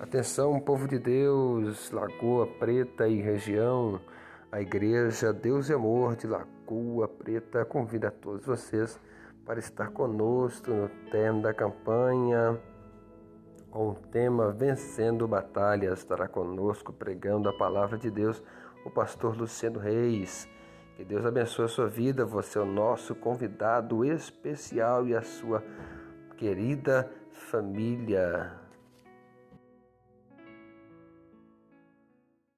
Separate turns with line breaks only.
Atenção, povo de Deus, Lagoa Preta e região, a igreja Deus e Amor de Lagoa Preta convida todos vocês para estar conosco no tema da campanha com o tema Vencendo Batalhas. Estará conosco pregando a palavra de Deus o pastor Luciano Reis. Que Deus abençoe a sua vida, você é o nosso convidado especial e a sua querida família.